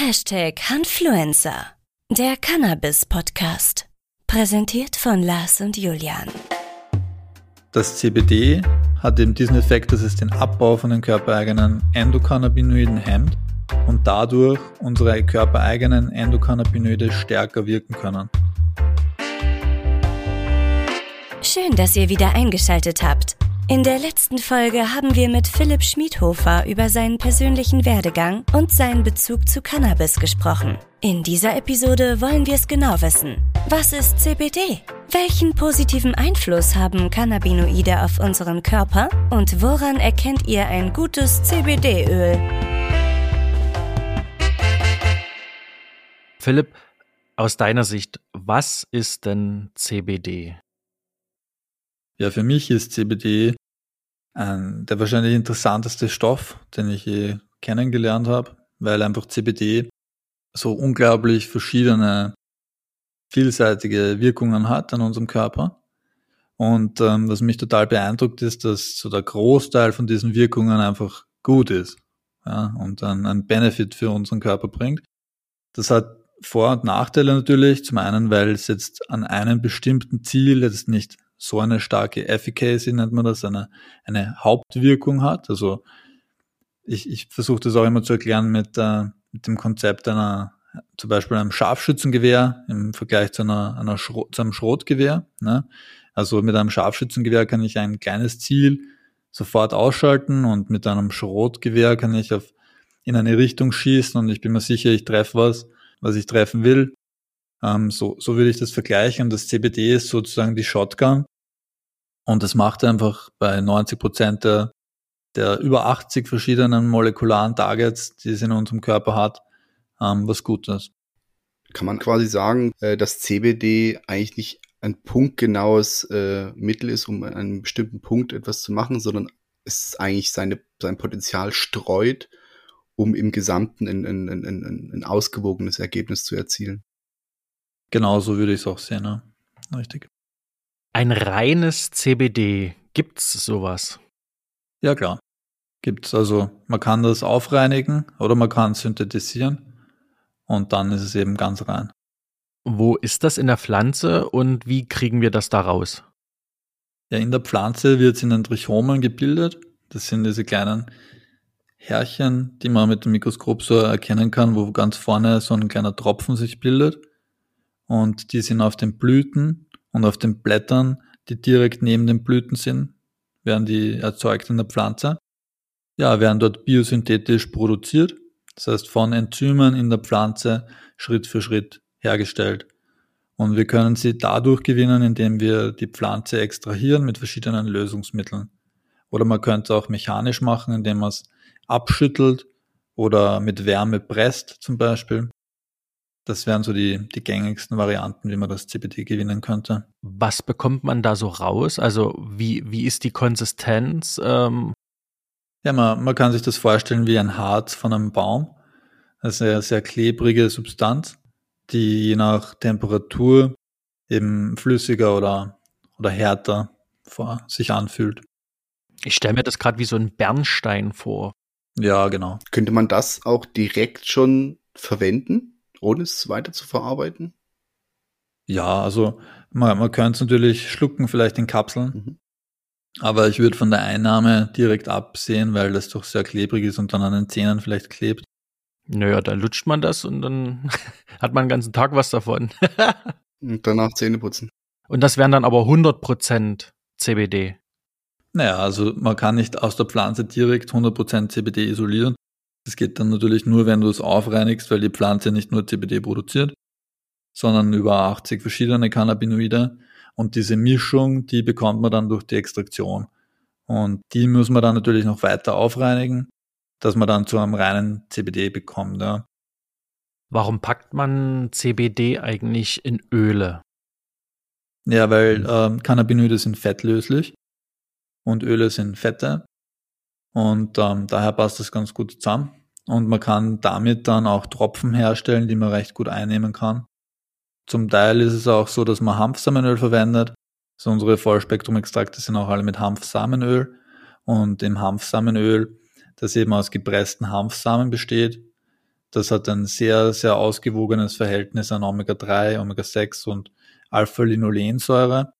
Hashtag Hanfluencer, der Cannabis-Podcast. Präsentiert von Lars und Julian. Das CBD hat eben diesen Effekt, dass es den Abbau von den körpereigenen Endokannabinoiden hemmt und dadurch unsere körpereigenen Endokannabinoide stärker wirken können. Schön, dass ihr wieder eingeschaltet habt. In der letzten Folge haben wir mit Philipp Schmiedhofer über seinen persönlichen Werdegang und seinen Bezug zu Cannabis gesprochen. In dieser Episode wollen wir es genau wissen. Was ist CBD? Welchen positiven Einfluss haben Cannabinoide auf unseren Körper? Und woran erkennt ihr ein gutes CBD-Öl? Philipp, aus deiner Sicht, was ist denn CBD? Ja, für mich ist CBD ein, der wahrscheinlich interessanteste Stoff, den ich je kennengelernt habe, weil einfach CBD so unglaublich verschiedene, vielseitige Wirkungen hat an unserem Körper. Und ähm, was mich total beeindruckt ist, dass so der Großteil von diesen Wirkungen einfach gut ist ja, und dann einen Benefit für unseren Körper bringt. Das hat Vor- und Nachteile natürlich. Zum einen, weil es jetzt an einem bestimmten Ziel jetzt nicht so eine starke Efficacy, nennt man das, eine, eine Hauptwirkung hat. Also ich, ich versuche das auch immer zu erklären mit, äh, mit dem Konzept einer, zum Beispiel einem Scharfschützengewehr im Vergleich zu, einer, einer Schro zu einem Schrotgewehr. Ne? Also mit einem Scharfschützengewehr kann ich ein kleines Ziel sofort ausschalten und mit einem Schrotgewehr kann ich auf, in eine Richtung schießen und ich bin mir sicher, ich treffe was, was ich treffen will. Ähm, so, so würde ich das vergleichen. Das CBD ist sozusagen die Shotgun. Und das macht einfach bei 90 Prozent der, der über 80 verschiedenen molekularen Targets, die es in unserem Körper hat, ähm, was Gutes. Kann man quasi sagen, äh, dass CBD eigentlich nicht ein punktgenaues äh, Mittel ist, um an einem bestimmten Punkt etwas zu machen, sondern es eigentlich seine, sein Potenzial streut, um im Gesamten ein, ein, ein, ein ausgewogenes Ergebnis zu erzielen. Genauso würde ich es auch sehen, ne? Richtig. Ein reines CBD, gibt's sowas? Ja, klar. Gibt's. Also man kann das aufreinigen oder man kann synthetisieren und dann ist es eben ganz rein. Wo ist das in der Pflanze und wie kriegen wir das da raus? Ja, in der Pflanze wird es in den Trichomen gebildet. Das sind diese kleinen Härchen, die man mit dem Mikroskop so erkennen kann, wo ganz vorne so ein kleiner Tropfen sich bildet und die sind auf den Blüten und auf den Blättern, die direkt neben den Blüten sind, werden die erzeugt in der Pflanze. Ja, werden dort biosynthetisch produziert, das heißt von Enzymen in der Pflanze Schritt für Schritt hergestellt. Und wir können sie dadurch gewinnen, indem wir die Pflanze extrahieren mit verschiedenen Lösungsmitteln. Oder man könnte auch mechanisch machen, indem man es abschüttelt oder mit Wärme presst zum Beispiel. Das wären so die, die gängigsten Varianten, wie man das CBD gewinnen könnte. Was bekommt man da so raus? Also wie, wie ist die Konsistenz? Ähm ja, man, man kann sich das vorstellen wie ein Harz von einem Baum. Das ist eine sehr klebrige Substanz, die je nach Temperatur eben flüssiger oder, oder härter vor sich anfühlt. Ich stelle mir das gerade wie so ein Bernstein vor. Ja, genau. Könnte man das auch direkt schon verwenden? Ohne es weiter zu verarbeiten? Ja, also man, man könnte es natürlich schlucken, vielleicht in Kapseln. Mhm. Aber ich würde von der Einnahme direkt absehen, weil das doch sehr klebrig ist und dann an den Zähnen vielleicht klebt. Naja, da lutscht man das und dann hat man den ganzen Tag was davon. und danach Zähne putzen. Und das wären dann aber 100% CBD. Naja, also man kann nicht aus der Pflanze direkt 100% CBD isolieren. Das geht dann natürlich nur, wenn du es aufreinigst, weil die Pflanze nicht nur CBD produziert, sondern über 80 verschiedene Cannabinoide. Und diese Mischung, die bekommt man dann durch die Extraktion. Und die muss man dann natürlich noch weiter aufreinigen, dass man dann zu einem reinen CBD bekommt. Ja. Warum packt man CBD eigentlich in Öle? Ja, weil äh, Cannabinoide sind fettlöslich und Öle sind Fette. Und ähm, daher passt das ganz gut zusammen. Und man kann damit dann auch Tropfen herstellen, die man recht gut einnehmen kann. Zum Teil ist es auch so, dass man Hanfsamenöl verwendet. Also unsere Vollspektrum-Extrakte sind auch alle mit Hanfsamenöl. Und im Hanfsamenöl, das eben aus gepressten Hanfsamen besteht, Das hat ein sehr, sehr ausgewogenes Verhältnis an Omega-3, Omega-6 und Alpha-Linolensäure,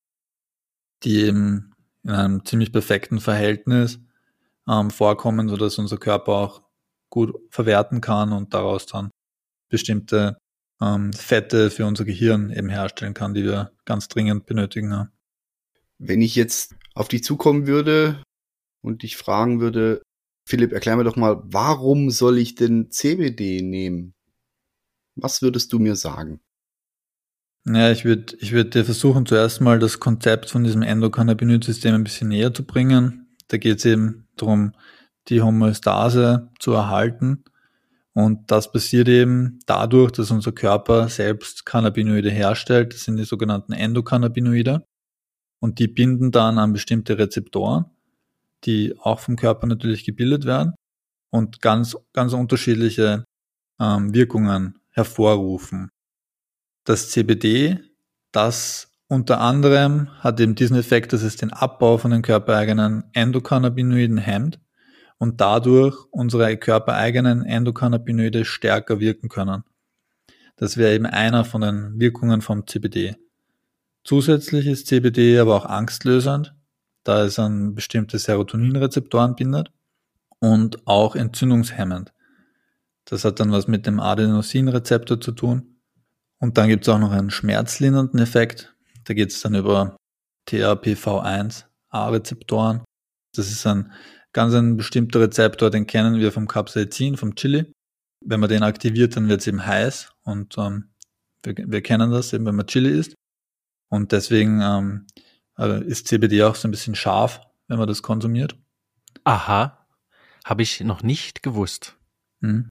die eben in einem ziemlich perfekten Verhältnis ähm, vorkommen, sodass unser Körper auch gut verwerten kann und daraus dann bestimmte ähm, Fette für unser Gehirn eben herstellen kann, die wir ganz dringend benötigen. Ja. Wenn ich jetzt auf dich zukommen würde und dich fragen würde, Philipp, erklär mir doch mal, warum soll ich denn CBD nehmen? Was würdest du mir sagen? Ja, ich würde ich würd dir versuchen, zuerst mal das Konzept von diesem Endokannabinoid-System ein bisschen näher zu bringen. Da geht es eben darum, die Homöostase zu erhalten. Und das passiert eben dadurch, dass unser Körper selbst Cannabinoide herstellt. Das sind die sogenannten Endokannabinoide. Und die binden dann an bestimmte Rezeptoren, die auch vom Körper natürlich gebildet werden und ganz, ganz unterschiedliche ähm, Wirkungen hervorrufen. Das CBD, das unter anderem hat eben diesen Effekt, dass es den Abbau von den körpereigenen Endokannabinoiden hemmt und dadurch unsere körpereigenen Endokannabinoide stärker wirken können. Das wäre eben einer von den Wirkungen vom CBD. Zusätzlich ist CBD aber auch angstlösend, da es an bestimmte Serotoninrezeptoren bindet und auch entzündungshemmend. Das hat dann was mit dem Adenosinrezeptor zu tun. Und dann gibt es auch noch einen schmerzlindernden Effekt. Da geht es dann über TRPV1 A-Rezeptoren. Das ist ein ganz ein bestimmter Rezeptor, den kennen wir vom Capsaicin, vom Chili. Wenn man den aktiviert, dann wird es eben heiß und ähm, wir, wir, kennen das eben, wenn man Chili isst. Und deswegen ähm, äh, ist CBD auch so ein bisschen scharf, wenn man das konsumiert. Aha, habe ich noch nicht gewusst. Hm.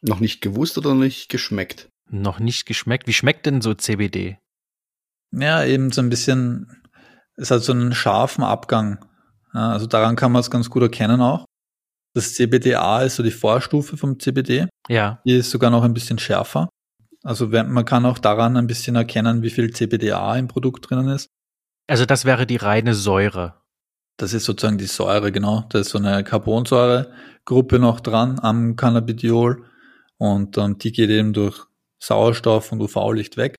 Noch nicht gewusst oder nicht geschmeckt? Noch nicht geschmeckt. Wie schmeckt denn so CBD? Ja, eben so ein bisschen, es hat so einen scharfen Abgang. Ja, also daran kann man es ganz gut erkennen auch. Das CBDA ist so die Vorstufe vom CBD. Ja. Die ist sogar noch ein bisschen schärfer. Also man kann auch daran ein bisschen erkennen, wie viel CBDA im Produkt drinnen ist. Also das wäre die reine Säure. Das ist sozusagen die Säure, genau. Da ist so eine Carbonsäuregruppe noch dran am Cannabidiol und ähm, die geht eben durch Sauerstoff und UV-Licht weg,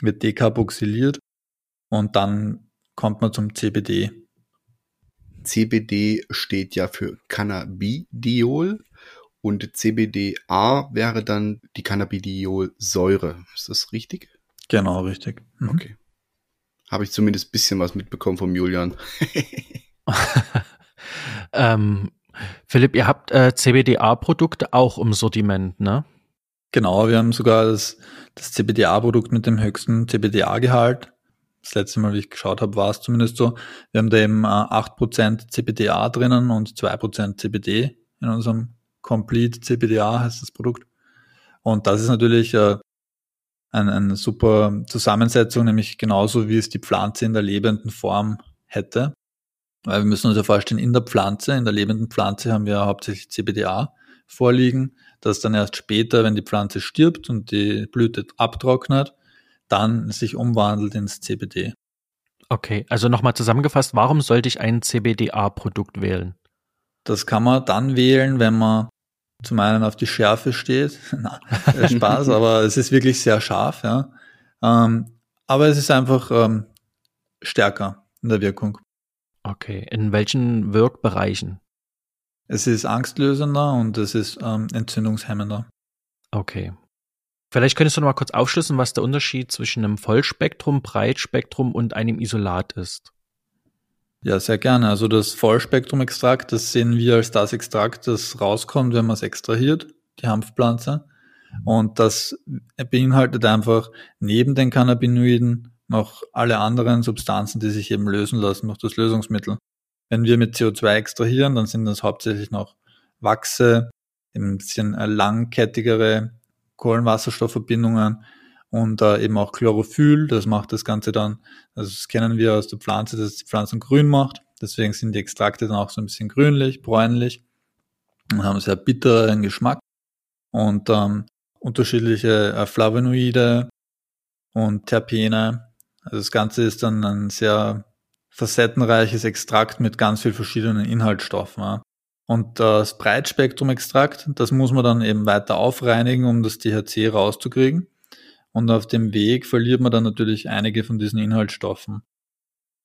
wird dekarboxyliert und dann kommt man zum CBD. CBD steht ja für Cannabidiol und CBDA wäre dann die Cannabidiolsäure. Ist das richtig? Genau, richtig. Mhm. Okay. Habe ich zumindest ein bisschen was mitbekommen vom Julian. ähm, Philipp, ihr habt äh, CBDA-Produkte auch im Sortiment, ne? Genau, wir haben sogar das, das CBDA-Produkt mit dem höchsten CBDA-Gehalt. Das letzte Mal, wie ich geschaut habe, war es zumindest so. Wir haben da eben äh, 8% CBDA drinnen und 2% CBD in unserem Complete CBDA heißt das Produkt. Und das ist natürlich äh, eine, eine super Zusammensetzung, nämlich genauso wie es die Pflanze in der lebenden Form hätte. Weil wir müssen uns ja vorstellen, in der Pflanze, in der lebenden Pflanze haben wir hauptsächlich CBDA vorliegen, das dann erst später, wenn die Pflanze stirbt und die Blüte abtrocknet, dann sich umwandelt ins CBD. Okay, also nochmal zusammengefasst, warum sollte ich ein CBDA-Produkt wählen? Das kann man dann wählen, wenn man zum einen auf die Schärfe steht. Na, Spaß, aber es ist wirklich sehr scharf, ja. Ähm, aber es ist einfach ähm, stärker in der Wirkung. Okay, in welchen Wirkbereichen? Es ist angstlösender und es ist ähm, entzündungshemmender. Okay. Vielleicht könntest du noch mal kurz aufschlüssen, was der Unterschied zwischen einem Vollspektrum, Breitspektrum und einem Isolat ist. Ja, sehr gerne. Also das Vollspektrum-Extrakt, das sehen wir als das Extrakt, das rauskommt, wenn man es extrahiert, die Hanfpflanze. Und das beinhaltet einfach neben den Cannabinoiden noch alle anderen Substanzen, die sich eben lösen lassen noch das Lösungsmittel. Wenn wir mit CO2 extrahieren, dann sind das hauptsächlich noch Wachse, ein bisschen langkettigere Kohlenwasserstoffverbindungen und äh, eben auch Chlorophyll, das macht das Ganze dann, also das kennen wir aus der Pflanze, dass die Pflanzen grün macht. Deswegen sind die Extrakte dann auch so ein bisschen grünlich, bräunlich und haben sehr bitteren Geschmack und ähm, unterschiedliche äh, Flavonoide und Terpene. Also das Ganze ist dann ein sehr facettenreiches Extrakt mit ganz vielen verschiedenen Inhaltsstoffen. Ja. Und das Breitspektrum-Extrakt, das muss man dann eben weiter aufreinigen, um das THC rauszukriegen. Und auf dem Weg verliert man dann natürlich einige von diesen Inhaltsstoffen.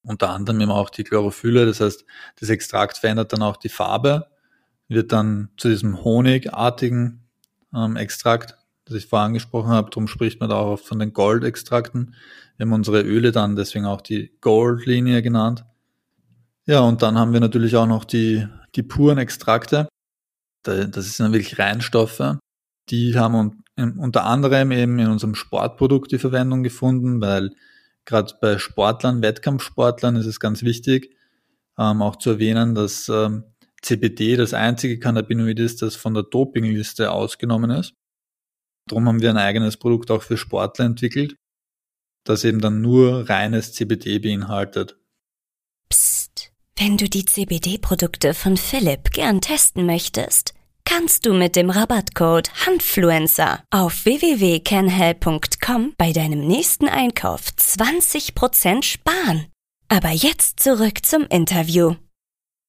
Unter anderem eben auch die Chlorophylle, das heißt, das Extrakt verändert dann auch die Farbe, wird dann zu diesem honigartigen ähm, Extrakt, das ich vorher angesprochen habe. Darum spricht man da auch oft von den Goldextrakten. Wir haben unsere Öle dann deswegen auch die Gold-Linie genannt. Ja, und dann haben wir natürlich auch noch die, die puren Extrakte. Das sind wirklich Reinstoffe. Die haben unter anderem eben in unserem Sportprodukt die Verwendung gefunden, weil gerade bei Sportlern, Wettkampfsportlern ist es ganz wichtig, ähm, auch zu erwähnen, dass ähm, CBD das einzige Cannabinoid ist, das von der Dopingliste ausgenommen ist. Darum haben wir ein eigenes Produkt auch für Sportler entwickelt, das eben dann nur reines CBD beinhaltet. Psst, wenn du die CBD-Produkte von Philipp gern testen möchtest, kannst du mit dem Rabattcode Handfluencer auf www.canhelp.com bei deinem nächsten Einkauf 20% sparen. Aber jetzt zurück zum Interview.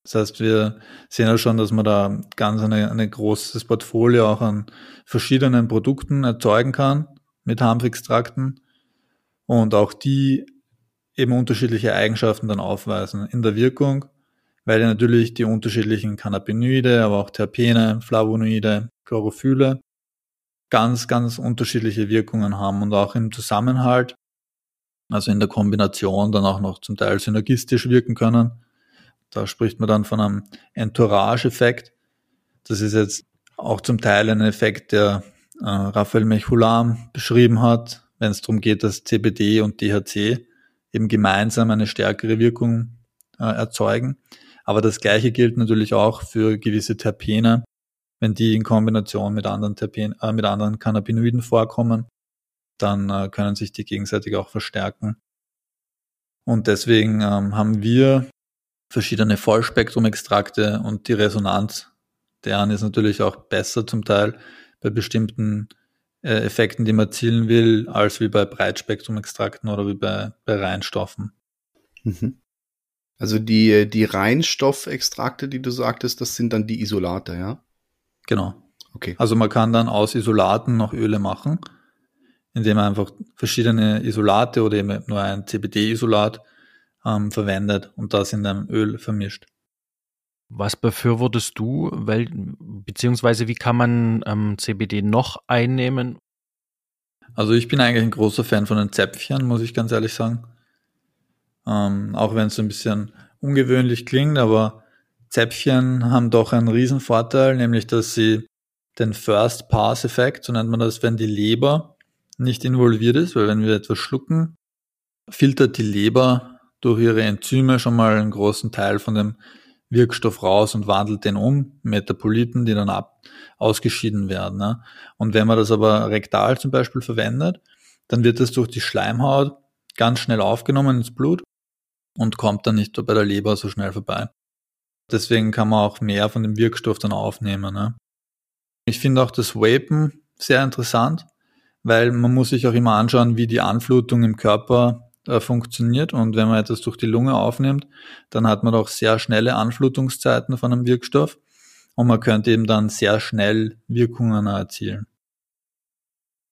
Das heißt, wir sehen ja schon, dass man da ganz eine, ein großes Portfolio auch an verschiedenen Produkten erzeugen kann mit Hanfextrakten und auch die eben unterschiedliche Eigenschaften dann aufweisen in der Wirkung, weil ja natürlich die unterschiedlichen Cannabinoide, aber auch Terpene, Flavonoide, Chlorophylle ganz, ganz unterschiedliche Wirkungen haben und auch im Zusammenhalt, also in der Kombination dann auch noch zum Teil synergistisch wirken können da spricht man dann von einem Entourage-Effekt. Das ist jetzt auch zum Teil ein Effekt, der äh, Raphael Mechulam beschrieben hat, wenn es darum geht, dass CBD und DHC eben gemeinsam eine stärkere Wirkung äh, erzeugen. Aber das Gleiche gilt natürlich auch für gewisse Terpene, wenn die in Kombination mit anderen, Terpen, äh, mit anderen Cannabinoiden vorkommen, dann äh, können sich die gegenseitig auch verstärken. Und deswegen ähm, haben wir verschiedene Vollspektrum-Extrakte und die Resonanz deren ist natürlich auch besser zum Teil bei bestimmten äh, Effekten, die man erzielen will, als wie bei Breitspektrum-Extrakten oder wie bei, bei Reinstoffen. Mhm. Also die, die Reinstoffextrakte, die du sagtest, das sind dann die Isolate, ja? Genau. Okay. Also man kann dann aus Isolaten noch Öle machen, indem man einfach verschiedene Isolate oder eben nur ein CBD-Isolat ähm, verwendet und das in einem Öl vermischt. Was befürwortest du, weil, beziehungsweise wie kann man ähm, CBD noch einnehmen? Also ich bin eigentlich ein großer Fan von den Zäpfchen, muss ich ganz ehrlich sagen. Ähm, auch wenn es so ein bisschen ungewöhnlich klingt, aber Zäpfchen haben doch einen riesen Vorteil, nämlich dass sie den First Pass Effekt, so nennt man das, wenn die Leber nicht involviert ist, weil wenn wir etwas schlucken, filtert die Leber durch ihre Enzyme schon mal einen großen Teil von dem Wirkstoff raus und wandelt den um, Metaboliten, die dann ab, ausgeschieden werden. Ne? Und wenn man das aber rektal zum Beispiel verwendet, dann wird das durch die Schleimhaut ganz schnell aufgenommen ins Blut und kommt dann nicht bei der Leber so schnell vorbei. Deswegen kann man auch mehr von dem Wirkstoff dann aufnehmen. Ne? Ich finde auch das Vapen sehr interessant, weil man muss sich auch immer anschauen, wie die Anflutung im Körper äh, funktioniert. Und wenn man etwas durch die Lunge aufnimmt, dann hat man auch sehr schnelle Anflutungszeiten von einem Wirkstoff und man könnte eben dann sehr schnell Wirkungen erzielen.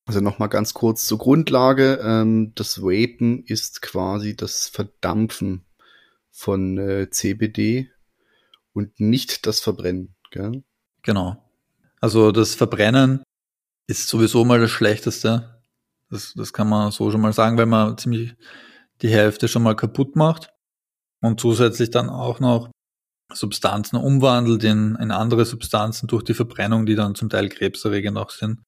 Also nochmal ganz kurz zur Grundlage. Ähm, das Vapen ist quasi das Verdampfen von äh, CBD und nicht das Verbrennen. Gell? Genau. Also das Verbrennen ist sowieso mal das Schlechteste. Das, das kann man so schon mal sagen, weil man ziemlich die Hälfte schon mal kaputt macht und zusätzlich dann auch noch Substanzen umwandelt in, in andere Substanzen durch die Verbrennung, die dann zum Teil krebserregend auch sind.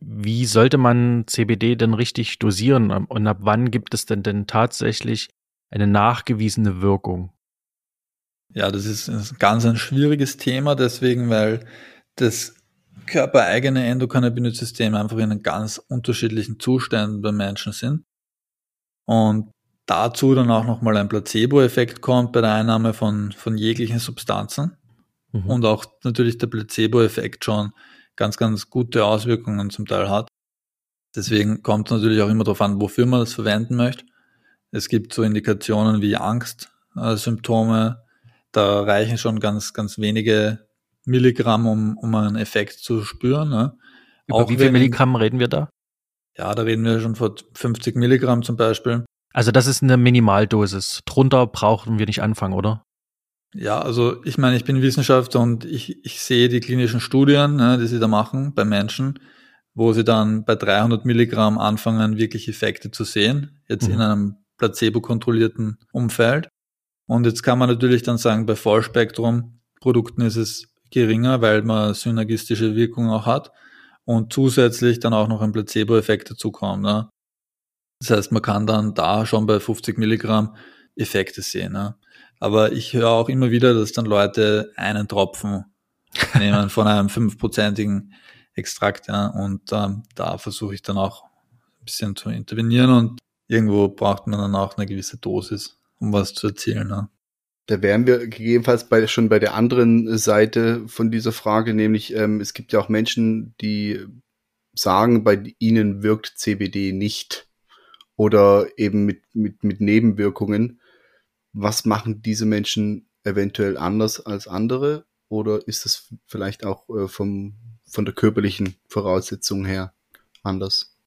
Wie sollte man CBD denn richtig dosieren und ab wann gibt es denn denn tatsächlich eine nachgewiesene Wirkung? Ja, das ist ein ganz ein schwieriges Thema, deswegen, weil das körpereigene Endokannabinoid-Systeme einfach in einem ganz unterschiedlichen Zuständen bei Menschen sind. Und dazu dann auch nochmal ein Placebo-Effekt kommt bei der Einnahme von, von jeglichen Substanzen. Mhm. Und auch natürlich der Placebo-Effekt schon ganz, ganz gute Auswirkungen zum Teil hat. Deswegen kommt es natürlich auch immer darauf an, wofür man das verwenden möchte. Es gibt so Indikationen wie Angstsymptome, Da reichen schon ganz, ganz wenige Milligramm, um, um einen Effekt zu spüren. Ne? Über Auch wie viel Milligramm reden wir da? Ja, da reden wir schon von 50 Milligramm zum Beispiel. Also das ist eine Minimaldosis. Drunter brauchen wir nicht anfangen, oder? Ja, also ich meine, ich bin Wissenschaftler und ich, ich sehe die klinischen Studien, ne, die sie da machen bei Menschen, wo sie dann bei 300 Milligramm anfangen, wirklich Effekte zu sehen, jetzt Mhm. in einem placebo-kontrollierten Umfeld. Und jetzt kann man natürlich dann sagen, bei Vollspektrum-Produkten ist es geringer, weil man synergistische Wirkung auch hat und zusätzlich dann auch noch ein Placebo-Effekt dazukommt. Ne? Das heißt, man kann dann da schon bei 50 Milligramm Effekte sehen. Ne? Aber ich höre auch immer wieder, dass dann Leute einen Tropfen nehmen von einem fünfprozentigen Extrakt. Ja, und ähm, da versuche ich dann auch ein bisschen zu intervenieren und irgendwo braucht man dann auch eine gewisse Dosis, um was zu erzielen. Ne? Da wären wir gegebenenfalls bei, schon bei der anderen Seite von dieser Frage, nämlich ähm, es gibt ja auch Menschen, die sagen, bei ihnen wirkt CBD nicht oder eben mit, mit, mit Nebenwirkungen. Was machen diese Menschen eventuell anders als andere? Oder ist das vielleicht auch äh, vom, von der körperlichen Voraussetzung her anders?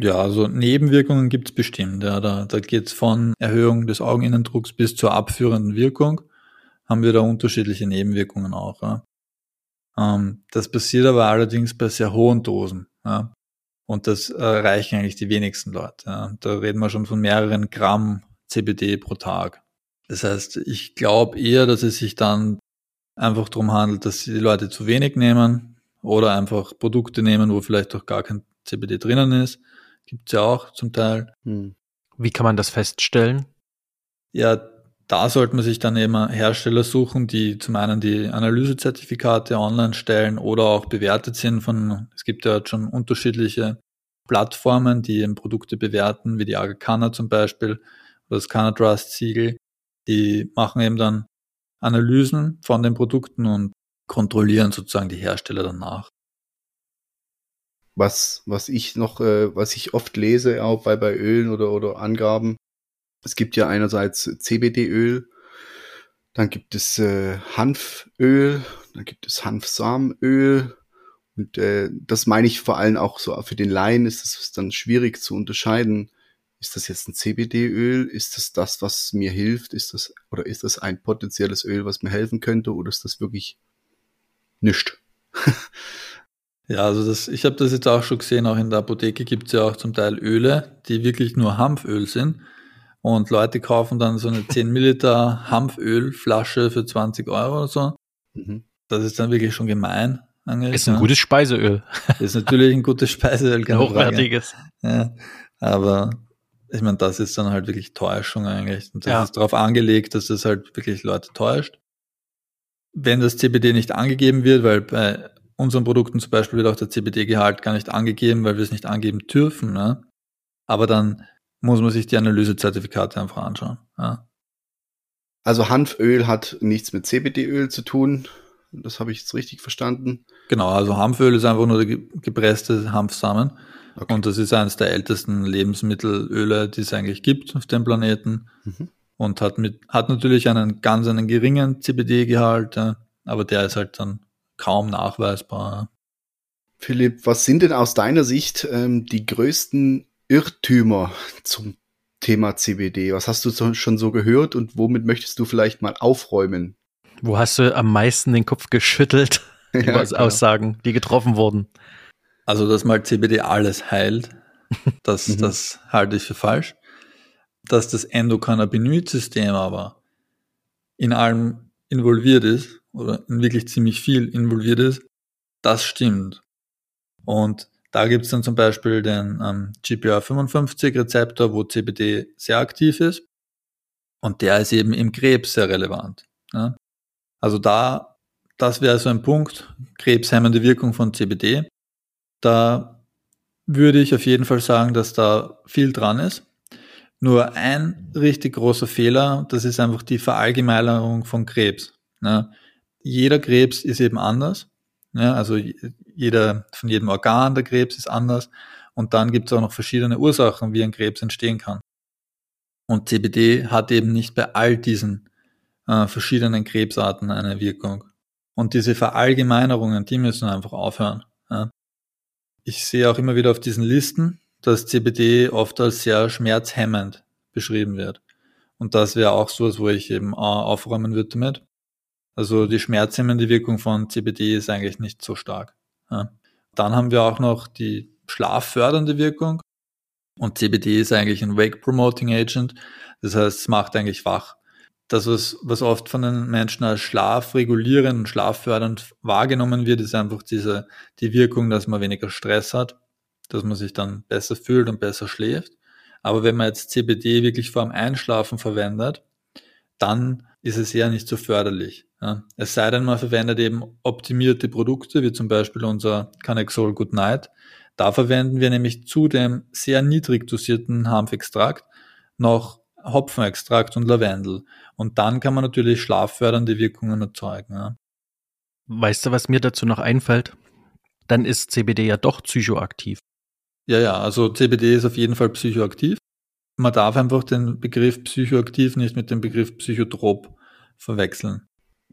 Ja, also Nebenwirkungen gibt's bestimmt. Ja, da da geht's von Erhöhung des Augeninnendrucks bis zur abführenden Wirkung. Haben wir da unterschiedliche Nebenwirkungen auch. Ja. Ähm, das passiert aber allerdings bei sehr hohen Dosen. Ja. Und das erreichen eigentlich die wenigsten Leute. Ja. Da reden wir schon von mehreren Gramm CBD pro Tag. Das heißt, ich glaube eher, dass es sich dann einfach darum handelt, dass die Leute zu wenig nehmen oder einfach Produkte nehmen, wo vielleicht auch gar kein CBD drinnen ist. Gibt's ja auch zum Teil. Hm. Wie kann man das feststellen? Ja, da sollte man sich dann eben Hersteller suchen, die zum einen die Analysezertifikate online stellen oder auch bewertet sind von, es gibt ja schon unterschiedliche Plattformen, die eben Produkte bewerten, wie die Agakana zum Beispiel oder das Canatrust Siegel. Die machen eben dann Analysen von den Produkten und kontrollieren sozusagen die Hersteller danach. Was, was ich noch, äh, was ich oft lese, auch bei, bei Ölen oder, oder Angaben. Es gibt ja einerseits CBD-Öl, dann gibt es äh, Hanföl, dann gibt es Hanfsamenöl. Und äh, das meine ich vor allem auch so, für den Laien ist es dann schwierig zu unterscheiden. Ist das jetzt ein CBD-Öl? Ist das das, was mir hilft? Ist das, oder ist das ein potenzielles Öl, was mir helfen könnte? Oder ist das wirklich nichts? Ja, also das, ich habe das jetzt auch schon gesehen, auch in der Apotheke gibt's ja auch zum Teil Öle, die wirklich nur Hanföl sind. Und Leute kaufen dann so eine 10 Milliliter Hanfölflasche für 20 Euro oder so. Mhm. Das ist dann wirklich schon gemein. Eigentlich, Ist ein gutes Speiseöl. ist natürlich ein gutes Speiseöl, Ein keine Frage. hochwertiges. Ja, aber ich meine, das ist dann halt wirklich Täuschung eigentlich. Und das Ja. ist darauf angelegt, dass das halt wirklich Leute täuscht. Wenn das CBD nicht angegeben wird, weil bei unseren Produkten zum Beispiel wird auch der CBD-Gehalt gar nicht angegeben, weil wir es nicht angeben dürfen. Ne? Aber dann muss man sich die Analysezertifikate einfach anschauen. Ja. Also Hanföl hat nichts mit CBD-Öl zu tun. Das habe ich jetzt richtig verstanden. Genau, also Hanföl ist einfach nur der ge- gepresste Hanfsamen. Okay. Und das ist eines der ältesten Lebensmittelöle, die es eigentlich gibt auf dem Planeten. Mhm. Und hat mit, hat natürlich einen ganz einen geringen CBD-Gehalt, ja, aber der ist halt dann kaum nachweisbar. Philipp, was sind denn aus deiner Sicht ähm, die größten Irrtümer zum Thema CBD? Was hast du so, schon so gehört und womit möchtest du vielleicht mal aufräumen? Wo hast du am meisten den Kopf geschüttelt Ja, über genau. Aussagen, die getroffen wurden? Also, dass mal CBD alles heilt, das, Mhm. das halte ich für falsch. Dass das Endokannabinoid-System aber in allem involviert ist oder in wirklich ziemlich viel involviert ist, das stimmt. Und da gibt's dann zum Beispiel den ähm, GPR55-Rezeptor, wo CBD sehr aktiv ist. Und der ist eben im Krebs sehr relevant. Ja? Also da, das wäre so ein Punkt, krebshemmende Wirkung von CBD. Da würde ich auf jeden Fall sagen, dass da viel dran ist. Nur ein richtig großer Fehler, das ist einfach die Verallgemeinerung von Krebs. Ja? Jeder Krebs ist eben anders. Ja, also jeder, von jedem Organ der Krebs ist anders. Und dann gibt es auch noch verschiedene Ursachen, wie ein Krebs entstehen kann. Und CBD hat eben nicht bei all diesen äh, verschiedenen Krebsarten eine Wirkung. Und diese Verallgemeinerungen, die müssen einfach aufhören. Ja. Ich sehe auch immer wieder auf diesen Listen, dass CBD oft als sehr schmerzhemmend beschrieben wird. Und das wäre auch sowas, wo ich eben aufräumen würde damit. Also die schmerzhemmende Wirkung von CBD ist eigentlich nicht so stark. Ja. Dann haben wir auch noch die schlaffördernde Wirkung. Und CBD ist eigentlich ein Wake Promoting Agent. Das heißt, es macht eigentlich wach. Das, was, was oft von den Menschen als schlafregulierend und schlaffördernd wahrgenommen wird, ist einfach diese, die Wirkung, dass man weniger Stress hat, dass man sich dann besser fühlt und besser schläft. Aber wenn man jetzt CBD wirklich vor dem Einschlafen verwendet, dann ist es eher nicht so förderlich. Ja. Es sei denn, man verwendet eben optimierte Produkte, wie zum Beispiel unser Canexol Good Night. Da verwenden wir nämlich zu dem sehr niedrig dosierten Hanfextrakt noch Hopfenextrakt und Lavendel. Und dann kann man natürlich schlaffördernde Wirkungen erzeugen. Ja. Weißt du, was mir dazu noch einfällt? Dann ist CBD ja doch psychoaktiv. Ja, ja, also CBD ist auf jeden Fall psychoaktiv. Man darf einfach den Begriff psychoaktiv nicht mit dem Begriff psychotrop verwechseln.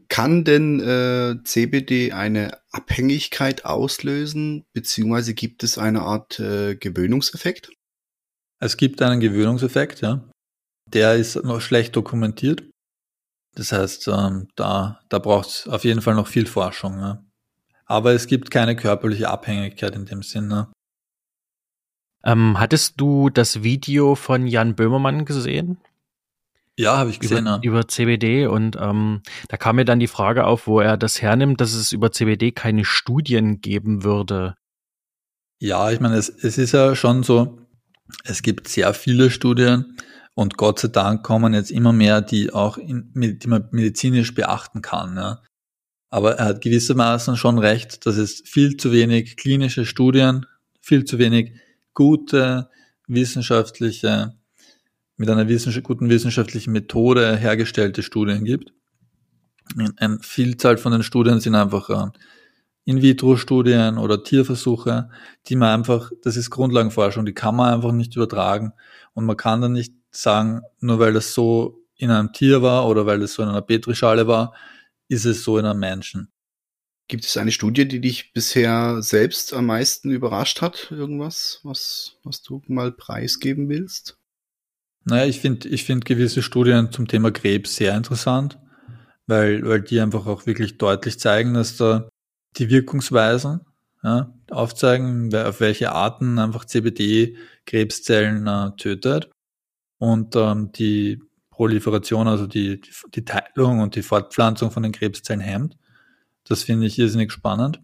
Kann denn äh, CBD eine Abhängigkeit auslösen, beziehungsweise gibt es eine Art äh, Gewöhnungseffekt? Es gibt einen Gewöhnungseffekt, ja. Der ist noch schlecht dokumentiert. Das heißt, ähm, da, da braucht es auf jeden Fall noch viel Forschung. Ja. Aber es gibt keine körperliche Abhängigkeit in dem Sinne. Ähm, hattest du das Video von Jan Böhmermann gesehen? Ja, habe ich gesehen. Über, ja. über CBD und ähm, da kam mir dann die Frage auf, wo er das hernimmt, dass es über CBD keine Studien geben würde. Ja, ich meine, es, es ist ja schon so, es gibt sehr viele Studien und Gott sei Dank kommen jetzt immer mehr, die auch in, die man medizinisch beachten kann. Ja. Aber er hat gewissermaßen schon recht, dass es viel zu wenig klinische Studien, viel zu wenig gute wissenschaftliche mit einer wissenschaft guten wissenschaftlichen Methode hergestellte Studien gibt. Eine Vielzahl von den Studien sind einfach äh, In-vitro-Studien oder Tierversuche, die man einfach, das ist Grundlagenforschung, die kann man einfach nicht übertragen und man kann dann nicht sagen, nur weil das so in einem Tier war oder weil das so in einer Petrischale war, ist es so in einem Menschen. Gibt es eine Studie, die dich bisher selbst am meisten überrascht hat? Irgendwas, was, was du mal preisgeben willst? Naja, ich finde ich finde gewisse Studien zum Thema Krebs sehr interessant, weil, weil die einfach auch wirklich deutlich zeigen, dass da die Wirkungsweisen ja, aufzeigen, auf welche Arten einfach CBD Krebszellen äh, tötet und ähm, die Proliferation, also die, die Teilung und die Fortpflanzung von den Krebszellen hemmt. Das finde ich irrsinnig spannend.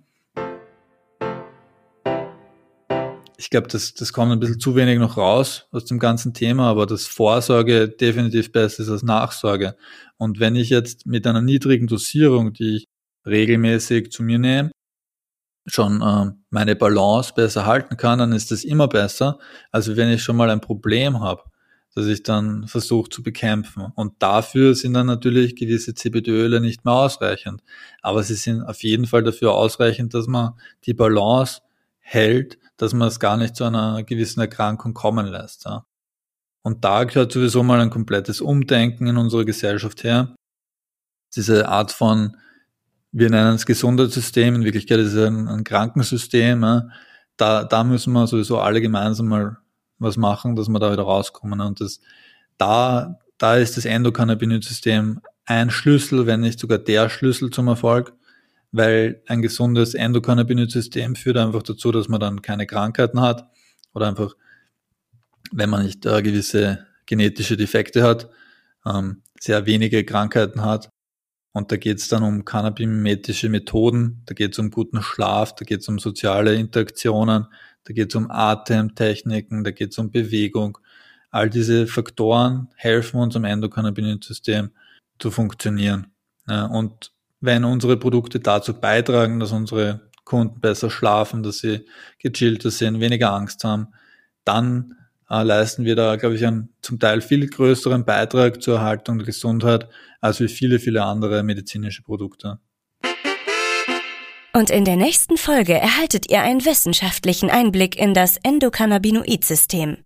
ich glaube, das, das kommt ein bisschen zu wenig noch raus aus dem ganzen Thema, aber dass Vorsorge definitiv besser ist als Nachsorge. Und wenn ich jetzt mit einer niedrigen Dosierung, die ich regelmäßig zu mir nehme, schon äh, meine Balance besser halten kann, dann ist das immer besser, als wenn ich schon mal ein Problem habe, das ich dann versuche zu bekämpfen. Und dafür sind dann natürlich gewisse CBD-Öle nicht mehr ausreichend. Aber sie sind auf jeden Fall dafür ausreichend, dass man die Balance hält dass man es gar nicht zu einer gewissen Erkrankung kommen lässt. Ja. Und da gehört sowieso mal ein komplettes Umdenken in unserer Gesellschaft her. Diese Art von, wir nennen es Gesundheitssystem, in Wirklichkeit ist es ein, ein Krankensystem. Ja. Da, da müssen wir sowieso alle gemeinsam mal was machen, dass wir da wieder rauskommen. Und das, da, da ist das Endokannabinoid-System ein Schlüssel, wenn nicht sogar der Schlüssel zum Erfolg weil ein gesundes Endokannabinoid-System führt einfach dazu, dass man dann keine Krankheiten hat oder einfach, wenn man nicht äh, gewisse genetische Defekte hat, ähm, sehr wenige Krankheiten hat. Und da geht es dann um cannabinometische Methoden, da geht es um guten Schlaf, da geht es um soziale Interaktionen, da geht es um Atemtechniken, da geht es um Bewegung. All diese Faktoren helfen unserem Endokannabinoid-System zu funktionieren. Ja, und wenn unsere Produkte dazu beitragen, dass unsere Kunden besser schlafen, dass sie gechillter sind, weniger Angst haben, dann äh, leisten wir da, glaube ich, einen zum Teil viel größeren Beitrag zur Erhaltung der Gesundheit als wie viele, viele andere medizinische Produkte. Und in der nächsten Folge erhaltet ihr einen wissenschaftlichen Einblick in das Endokannabinoid-System.